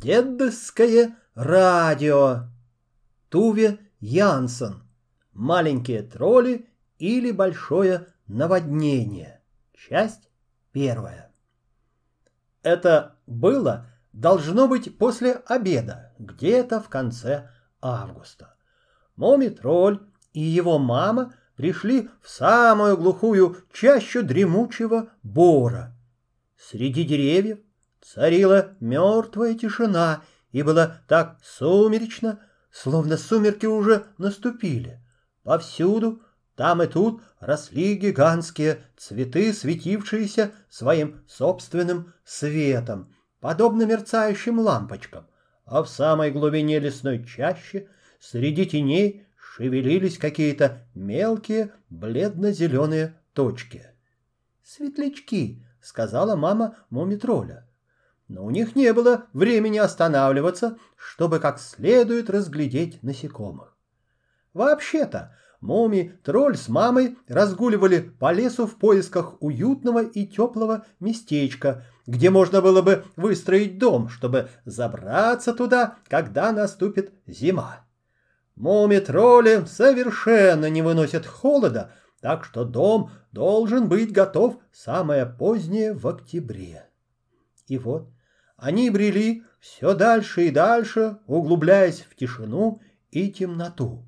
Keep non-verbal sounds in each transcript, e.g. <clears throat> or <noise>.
Дедовское радио. Туве Янсен. Маленькие тролли или большое наводнение. Часть первая. Это было, должно быть, после обеда, где-то в конце августа. Моми-тролль и его мама пришли в самую глухую чащу дремучего бора. Среди деревьев царила мертвая тишина, и было так сумеречно, словно сумерки уже наступили. Повсюду, там и тут, росли гигантские цветы, светившиеся своим собственным светом, подобно мерцающим лампочкам, а в самой глубине лесной чащи, среди теней, шевелились какие-то мелкие бледно-зеленые точки. «Светлячки», — сказала мама Мумитроля но у них не было времени останавливаться, чтобы как следует разглядеть насекомых. Вообще-то, Муми, тролль с мамой разгуливали по лесу в поисках уютного и теплого местечка, где можно было бы выстроить дом, чтобы забраться туда, когда наступит зима. Муми-тролли совершенно не выносят холода, так что дом должен быть готов самое позднее в октябре. И вот они брели все дальше и дальше, углубляясь в тишину и темноту.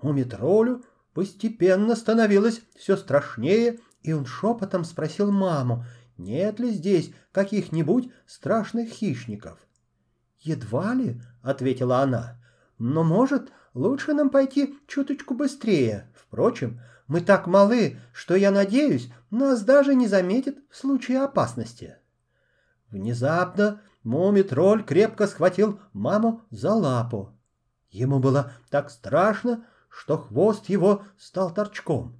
Мумитролю постепенно становилось все страшнее, и он шепотом спросил маму, нет ли здесь каких-нибудь страшных хищников. «Едва ли», — ответила она, — «но, может, лучше нам пойти чуточку быстрее. Впрочем, мы так малы, что, я надеюсь, нас даже не заметят в случае опасности». Внезапно Муми-тролль крепко схватил маму за лапу. Ему было так страшно, что хвост его стал торчком.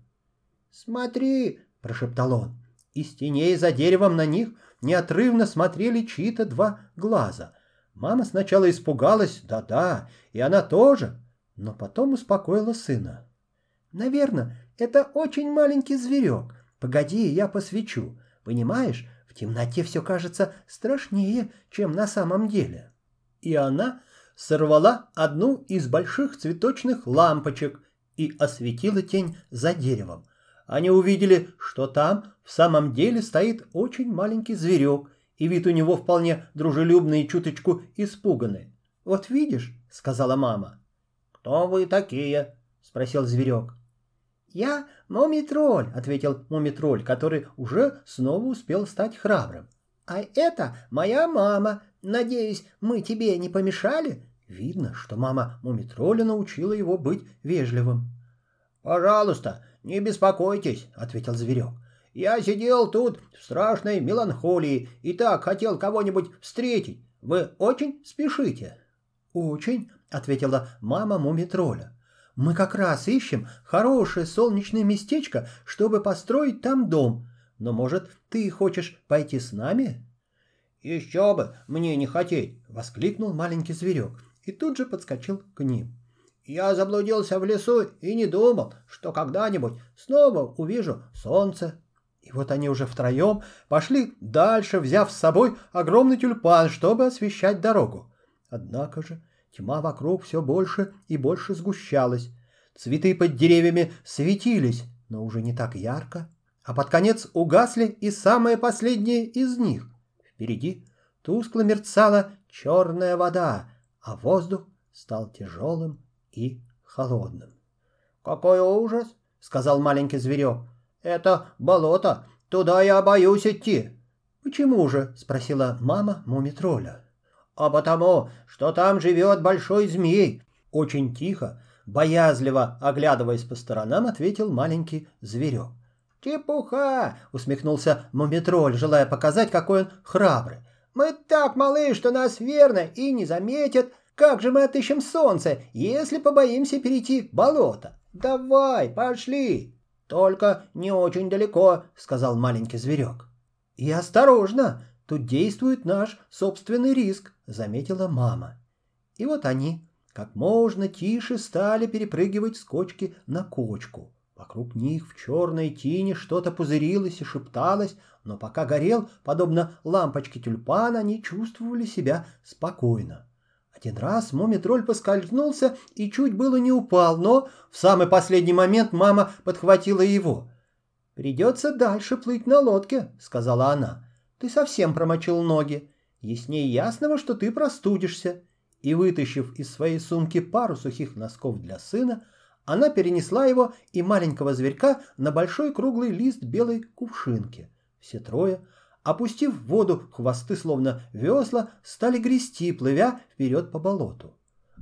«Смотри!» — прошептал он. Из теней за деревом на них неотрывно смотрели чьи-то два глаза. Мама сначала испугалась, да-да, и она тоже, но потом успокоила сына. «Наверное, это очень маленький зверек. Погоди, я посвечу. Понимаешь, в темноте все кажется страшнее, чем на самом деле. И она сорвала одну из больших цветочных лампочек и осветила тень за деревом. Они увидели, что там в самом деле стоит очень маленький зверек, и вид у него вполне дружелюбный и чуточку испуганный. «Вот видишь», — сказала мама. «Кто вы такие?» — спросил зверек. «Я Мумитроль», — ответил Мумитроль, который уже снова успел стать храбрым. «А это моя мама. Надеюсь, мы тебе не помешали?» Видно, что мама Мумитроля научила его быть вежливым. «Пожалуйста, не беспокойтесь», — ответил зверек. «Я сидел тут в страшной меланхолии и так хотел кого-нибудь встретить. Вы очень спешите?» «Очень», — ответила мама Мумитроля. Мы как раз ищем хорошее солнечное местечко, чтобы построить там дом. Но, может, ты хочешь пойти с нами?» «Еще бы мне не хотеть!» — воскликнул маленький зверек и тут же подскочил к ним. «Я заблудился в лесу и не думал, что когда-нибудь снова увижу солнце». И вот они уже втроем пошли дальше, взяв с собой огромный тюльпан, чтобы освещать дорогу. Однако же Тьма вокруг все больше и больше сгущалась. Цветы под деревьями светились, но уже не так ярко. А под конец угасли и самые последние из них. Впереди тускло мерцала черная вода, а воздух стал тяжелым и холодным. «Какой ужас!» — сказал маленький зверек. «Это болото, туда я боюсь идти». «Почему же?» — спросила мама мумитроля а потому, что там живет большой змей. Очень тихо, боязливо оглядываясь по сторонам, ответил маленький зверек. «Чепуха!» — усмехнулся Мумитроль, желая показать, какой он храбрый. «Мы так малы, что нас верно и не заметят. Как же мы отыщем солнце, если побоимся перейти болото? Давай, пошли!» «Только не очень далеко», — сказал маленький зверек. «И осторожно!» Тут действует наш собственный риск, заметила мама. И вот они как можно тише стали перепрыгивать с кочки на кочку. Вокруг них в черной тине что-то пузырилось и шепталось, но пока горел, подобно лампочке тюльпана, они чувствовали себя спокойно. Один раз мумитроль поскользнулся и чуть было не упал, но в самый последний момент мама подхватила его. «Придется дальше плыть на лодке», — сказала она. «Ты совсем промочил ноги. Яснее ясного, что ты простудишься». И, вытащив из своей сумки пару сухих носков для сына, она перенесла его и маленького зверька на большой круглый лист белой кувшинки. Все трое, опустив в воду хвосты словно весла, стали грести, плывя вперед по болоту.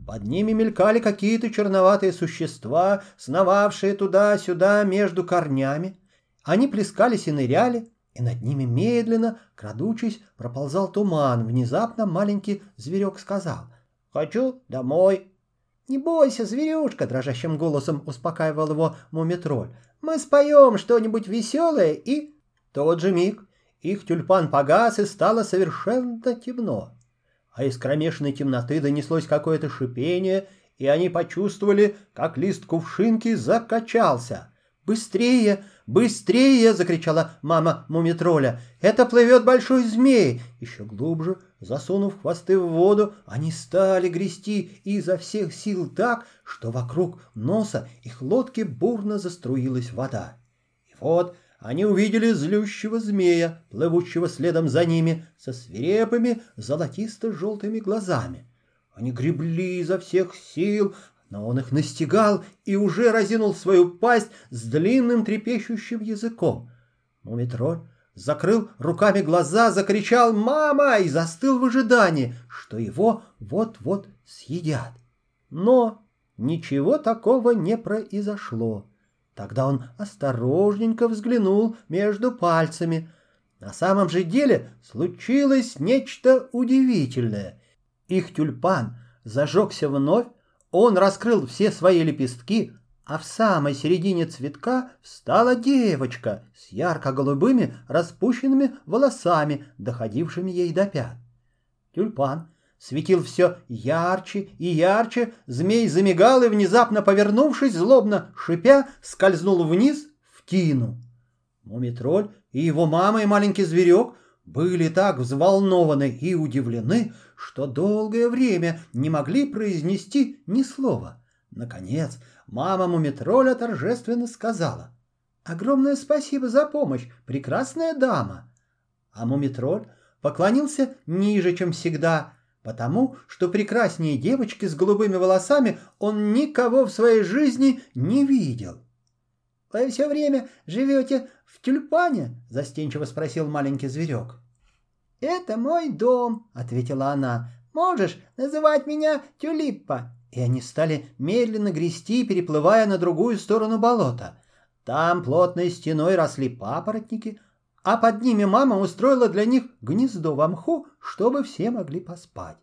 Под ними мелькали какие-то черноватые существа, сновавшие туда-сюда между корнями. Они плескались и ныряли, и над ними медленно, крадучись, проползал туман. Внезапно маленький зверек сказал «Хочу домой». «Не бойся, зверюшка!» — дрожащим голосом успокаивал его мумитроль. «Мы споем что-нибудь веселое и...» Тот же миг их тюльпан погас и стало совершенно темно. А из кромешной темноты донеслось какое-то шипение, и они почувствовали, как лист кувшинки закачался. «Быстрее! Быстрее!» — закричала мама мумитроля. «Это плывет большой змей!» Еще глубже, засунув хвосты в воду, они стали грести изо всех сил так, что вокруг носа их лодки бурно заструилась вода. И вот они увидели злющего змея, плывущего следом за ними, со свирепыми золотисто-желтыми глазами. Они гребли изо всех сил, но он их настигал и уже разинул свою пасть с длинным трепещущим языком. Мумитроль закрыл руками глаза, закричал «Мама!» и застыл в ожидании, что его вот-вот съедят. Но ничего такого не произошло. Тогда он осторожненько взглянул между пальцами. На самом же деле случилось нечто удивительное. Их тюльпан зажегся вновь, он раскрыл все свои лепестки, а в самой середине цветка встала девочка с ярко-голубыми распущенными волосами, доходившими ей до пят. Тюльпан светил все ярче и ярче, змей замигал и, внезапно повернувшись, злобно шипя, скользнул вниз в тину. Мумитроль и его мама и маленький зверек были так взволнованы и удивлены, что долгое время не могли произнести ни слова. Наконец, мама Мумитроля торжественно сказала «Огромное спасибо за помощь, прекрасная дама!» А Мумитроль поклонился ниже, чем всегда, потому что прекраснее девочки с голубыми волосами он никого в своей жизни не видел. «Вы все время живете в тюльпане?» — застенчиво спросил маленький зверек. «Это мой дом», — ответила она. «Можешь называть меня Тюлиппа». И они стали медленно грести, переплывая на другую сторону болота. Там плотной стеной росли папоротники, а под ними мама устроила для них гнездо в мху, чтобы все могли поспать.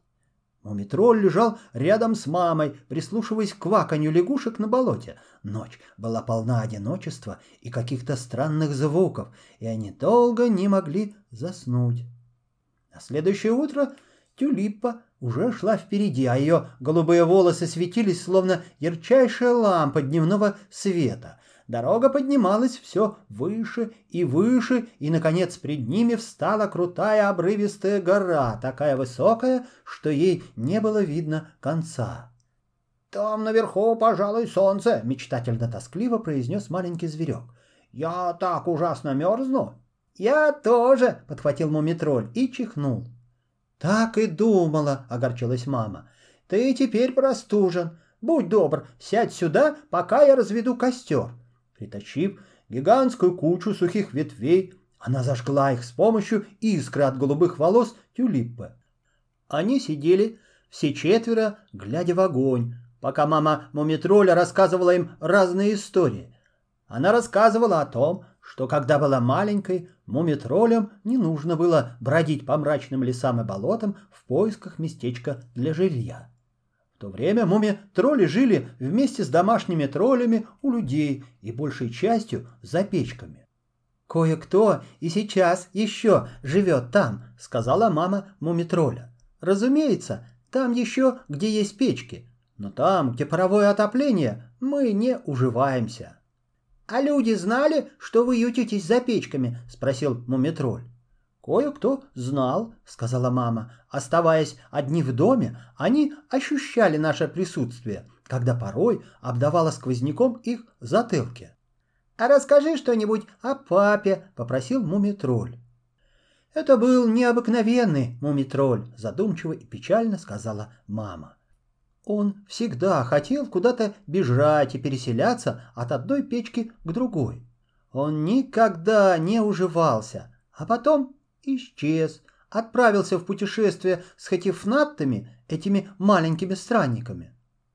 Мумитроль лежал рядом с мамой, прислушиваясь к кваканью лягушек на болоте. Ночь была полна одиночества и каких-то странных звуков, и они долго не могли заснуть. На следующее утро Тюлиппа уже шла впереди, а ее голубые волосы светились, словно ярчайшая лампа дневного света. Дорога поднималась все выше и выше, и, наконец, пред ними встала крутая обрывистая гора, такая высокая, что ей не было видно конца. «Там наверху, пожалуй, солнце», — мечтательно-тоскливо произнес маленький зверек. «Я так ужасно мерзну». «Я тоже», — подхватил мумитроль и чихнул. «Так и думала», — огорчилась мама. «Ты теперь простужен. Будь добр, сядь сюда, пока я разведу костер». Притащив гигантскую кучу сухих ветвей, она зажгла их с помощью искры от голубых волос тюлиппы. Они сидели все четверо, глядя в огонь, пока мама Мумитроля рассказывала им разные истории. Она рассказывала о том, что когда была маленькой, мумитролям не нужно было бродить по мрачным лесам и болотам в поисках местечка для жилья. То время муми-тролли жили вместе с домашними троллями у людей и большей частью за печками. «Кое-кто и сейчас еще живет там», — сказала мама мумитроля. «Разумеется, там еще, где есть печки, но там, где паровое отопление, мы не уживаемся». «А люди знали, что вы ютитесь за печками?» — спросил Мумитроль. «Кое-кто знал», — сказала мама. «Оставаясь одни в доме, они ощущали наше присутствие, когда порой обдавало сквозняком их затылки». «А расскажи что-нибудь о папе», — попросил Мумитроль. «Это был необыкновенный Мумитроль», — задумчиво и печально сказала мама. Он всегда хотел куда-то бежать и переселяться от одной печки к другой. Он никогда не уживался, а потом исчез, отправился в путешествие с хатифнаттами, этими маленькими странниками.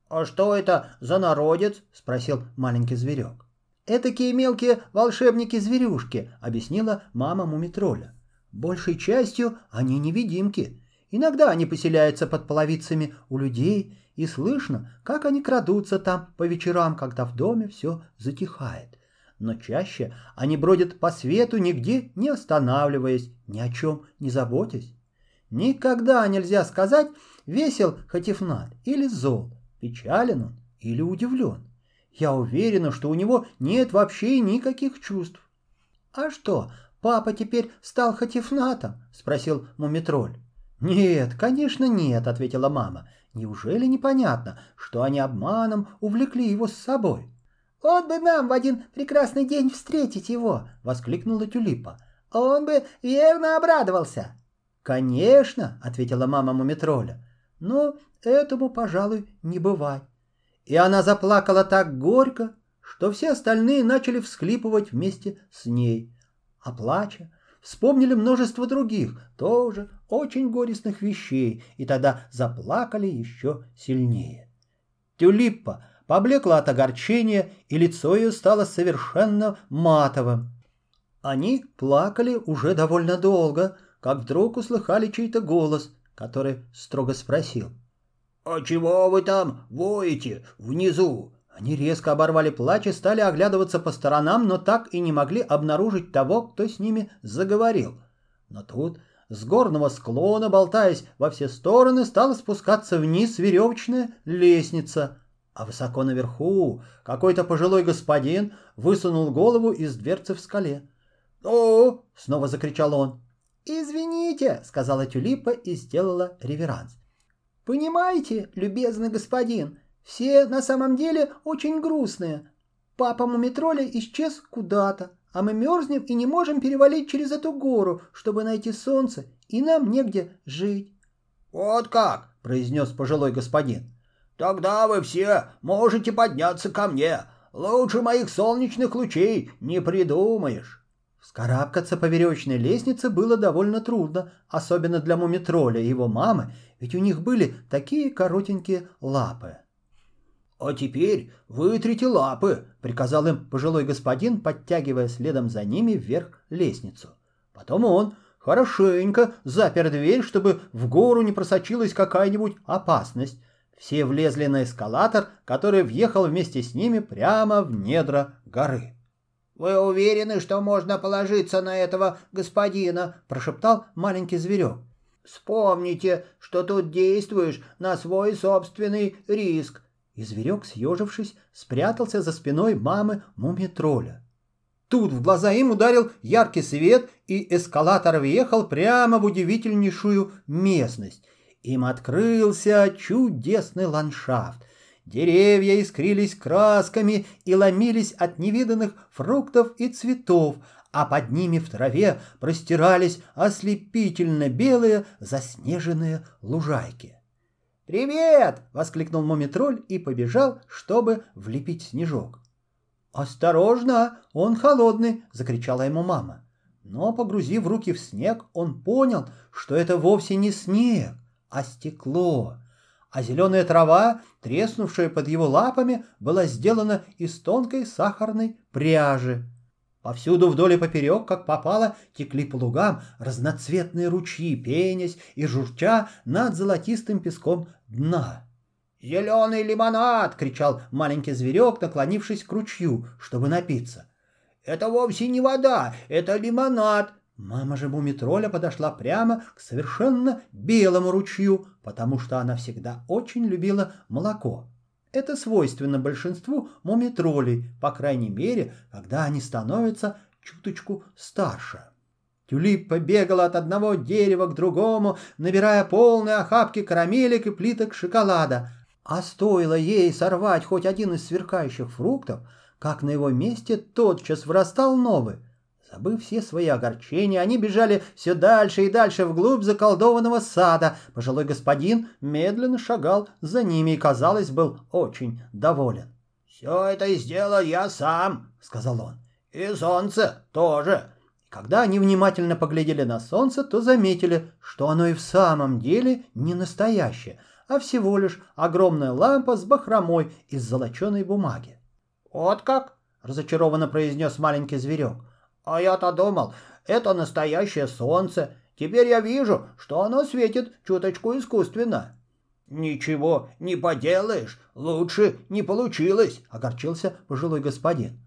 «А что это за народец?» — спросил маленький зверек. «Этакие мелкие волшебники-зверюшки», — объяснила мама Мумитроля. «Большей частью они невидимки. Иногда они поселяются под половицами у людей и слышно, как они крадутся там по вечерам, когда в доме все затихает. Но чаще они бродят по свету, нигде не останавливаясь, ни о чем не заботясь. Никогда нельзя сказать, весел Хатифнат или зол, печален он или удивлен. Я уверена, что у него нет вообще никаких чувств. «А что, папа теперь стал Хатифнатом?» — спросил Мумитроль. «Нет, конечно нет», — ответила мама. Неужели непонятно, что они обманом увлекли его с собой? «Вот бы нам в один прекрасный день встретить его!» — воскликнула Тюлипа. «Он бы верно обрадовался!» «Конечно!» — ответила мама Мумитроля. «Но этому, пожалуй, не бывать». И она заплакала так горько, что все остальные начали всхлипывать вместе с ней. А плача, вспомнили множество других, тоже очень горестных вещей, и тогда заплакали еще сильнее. Тюлиппа поблекла от огорчения, и лицо ее стало совершенно матовым. Они плакали уже довольно долго, как вдруг услыхали чей-то голос, который строго спросил. «А чего вы там воете внизу? Они резко оборвали плач и стали оглядываться по сторонам, но так и не могли обнаружить того, кто с ними заговорил. Но тут с горного склона, болтаясь во все стороны, стала спускаться вниз веревочная лестница, а высоко наверху какой-то пожилой господин высунул голову из дверцы в скале. «О!» — снова закричал он. «Извините», — сказала Тюлипа и сделала реверанс. «Понимаете, любезный господин, все на самом деле очень грустные. Папа Мумитроля исчез куда-то, а мы мерзнем и не можем перевалить через эту гору, чтобы найти солнце, и нам негде жить. «Вот как!» — произнес пожилой господин. «Тогда вы все можете подняться ко мне. Лучше моих солнечных лучей не придумаешь». Вскарабкаться по веревочной лестнице было довольно трудно, особенно для мумитроля и его мамы, ведь у них были такие коротенькие лапы. «А теперь вытрите лапы», — приказал им пожилой господин, подтягивая следом за ними вверх лестницу. Потом он хорошенько запер дверь, чтобы в гору не просочилась какая-нибудь опасность. Все влезли на эскалатор, который въехал вместе с ними прямо в недра горы. «Вы уверены, что можно положиться на этого господина?» — прошептал маленький зверек. «Вспомните, что тут действуешь на свой собственный риск. И зверек, съежившись, спрятался за спиной мамы мумитроля. Тут в глаза им ударил яркий свет, и эскалатор въехал прямо в удивительнейшую местность. Им открылся чудесный ландшафт. Деревья искрились красками и ломились от невиданных фруктов и цветов, а под ними в траве простирались ослепительно белые заснеженные лужайки. «Привет!» — воскликнул Мумитроль и побежал, чтобы влепить снежок. «Осторожно, он холодный!» — закричала ему мама. Но, погрузив руки в снег, он понял, что это вовсе не снег, а стекло. А зеленая трава, треснувшая под его лапами, была сделана из тонкой сахарной пряжи. Повсюду вдоль и поперек, как попало, текли по лугам разноцветные ручьи, пенясь и журча над золотистым песком дна. «Зеленый лимонад!» — кричал маленький зверек, наклонившись к ручью, чтобы напиться. «Это вовсе не вода, это лимонад!» Мама же Мумитроля подошла прямо к совершенно белому ручью, потому что она всегда очень любила молоко. Это свойственно большинству мумитролей, по крайней мере, когда они становятся чуточку старше. Тюлиппа бегала от одного дерева к другому, набирая полные охапки карамелек и плиток шоколада. А стоило ей сорвать хоть один из сверкающих фруктов, как на его месте тотчас вырастал новый. Забыв все свои огорчения, они бежали все дальше и дальше вглубь заколдованного сада. Пожилой господин медленно шагал за ними и, казалось, был очень доволен. «Все это сделал я сам», — сказал он. «И солнце тоже». Когда они внимательно поглядели на солнце, то заметили, что оно и в самом деле не настоящее, а всего лишь огромная лампа с бахромой из золоченой бумаги. «Вот как?» — разочарованно произнес маленький зверек. «А я-то думал, это настоящее солнце. Теперь я вижу, что оно светит чуточку искусственно». «Ничего не поделаешь, лучше не получилось», — огорчился пожилой господин.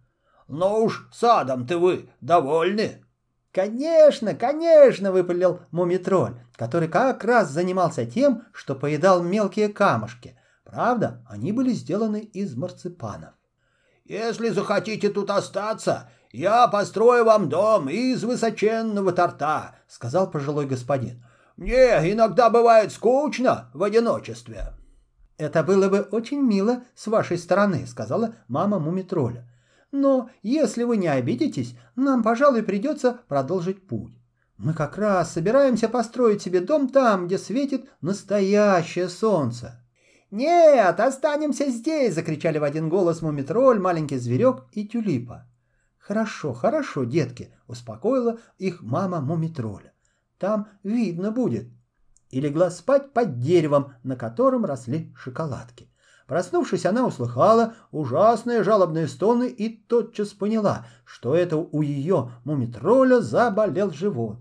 «Но уж садом-то вы довольны?» «Конечно, конечно!» — выпалил мумитроль, который как раз занимался тем, что поедал мелкие камушки. Правда, они были сделаны из марципанов. «Если захотите тут остаться, я построю вам дом из высоченного торта», — сказал пожилой господин. «Мне иногда бывает скучно в одиночестве». «Это было бы очень мило с вашей стороны», — сказала мама мумитроля. Но если вы не обидитесь, нам, пожалуй, придется продолжить путь. Мы как раз собираемся построить себе дом там, где светит настоящее солнце. «Нет, останемся здесь!» — закричали в один голос Мумитроль, маленький зверек и Тюлипа. «Хорошо, хорошо, детки!» — успокоила их мама Мумитроля. «Там видно будет!» И легла спать под деревом, на котором росли шоколадки. Проснувшись, она услыхала ужасные жалобные стоны и тотчас поняла, что это у ее мумитроля заболел живот.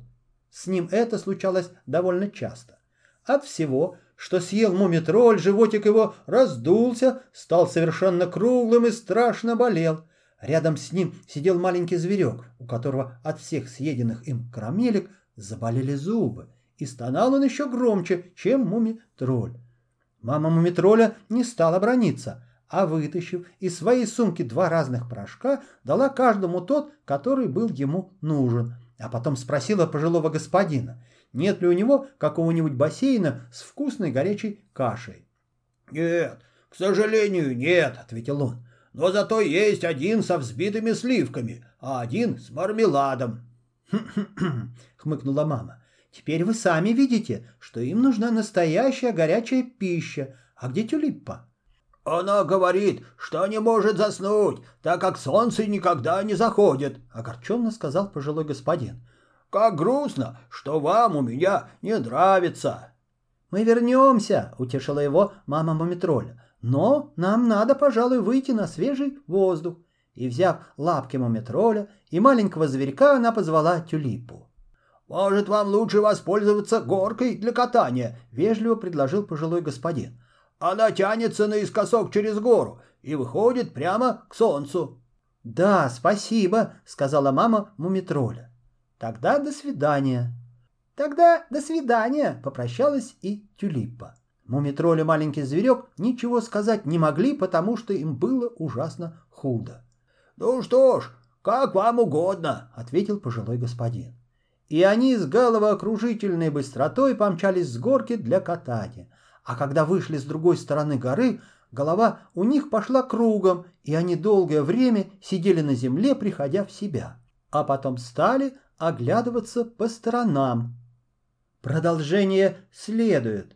С ним это случалось довольно часто. От всего, что съел мумитроль, животик его раздулся, стал совершенно круглым и страшно болел. Рядом с ним сидел маленький зверек, у которого от всех съеденных им карамелек заболели зубы, и стонал он еще громче, чем мумитроль. Мама Мумитроля не стала брониться, а вытащив из своей сумки два разных порошка, дала каждому тот, который был ему нужен, а потом спросила пожилого господина, нет ли у него какого-нибудь бассейна с вкусной горячей кашей. «Нет, к сожалению, нет», — ответил он, «но зато есть один со взбитыми сливками, а один с мармеладом». «Хм-хм-хм», <clears throat> — хмыкнула мама, Теперь вы сами видите, что им нужна настоящая горячая пища. А где тюлиппа? Она говорит, что не может заснуть, так как солнце никогда не заходит, огорченно сказал пожилой господин. Как грустно, что вам у меня не нравится. Мы вернемся, утешила его мама Мумитроля. Но нам надо, пожалуй, выйти на свежий воздух. И, взяв лапки Мумитроля и маленького зверька, она позвала тюлипу. «Может, вам лучше воспользоваться горкой для катания?» — вежливо предложил пожилой господин. «Она тянется наискосок через гору и выходит прямо к солнцу». «Да, спасибо», — сказала мама Мумитроля. «Тогда до свидания». «Тогда до свидания», — попрощалась и Тюлиппа. Мумитроль и маленький зверек ничего сказать не могли, потому что им было ужасно худо. «Ну что ж, как вам угодно», — ответил пожилой господин и они с головоокружительной быстротой помчались с горки для катания. А когда вышли с другой стороны горы, голова у них пошла кругом, и они долгое время сидели на земле, приходя в себя. А потом стали оглядываться по сторонам. Продолжение следует.